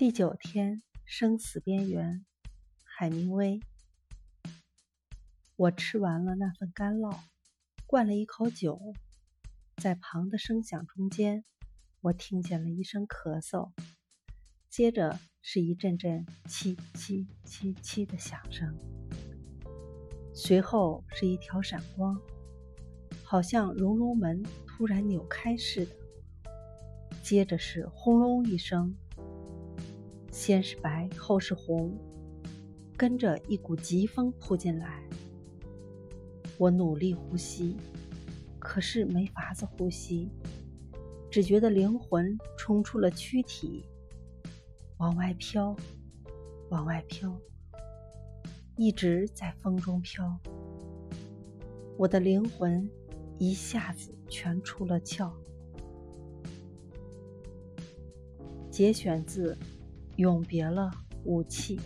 第九天，生死边缘，海明威。我吃完了那份干酪，灌了一口酒，在旁的声响中间，我听见了一声咳嗽，接着是一阵阵“凄凄凄凄”的响声，随后是一条闪光，好像熔炉门突然扭开似的，接着是轰隆一声。先是白，后是红，跟着一股疾风扑进来。我努力呼吸，可是没法子呼吸，只觉得灵魂冲出了躯体，往外飘，往外飘，一直在风中飘。我的灵魂一下子全出了窍。节选自。永别了，武器。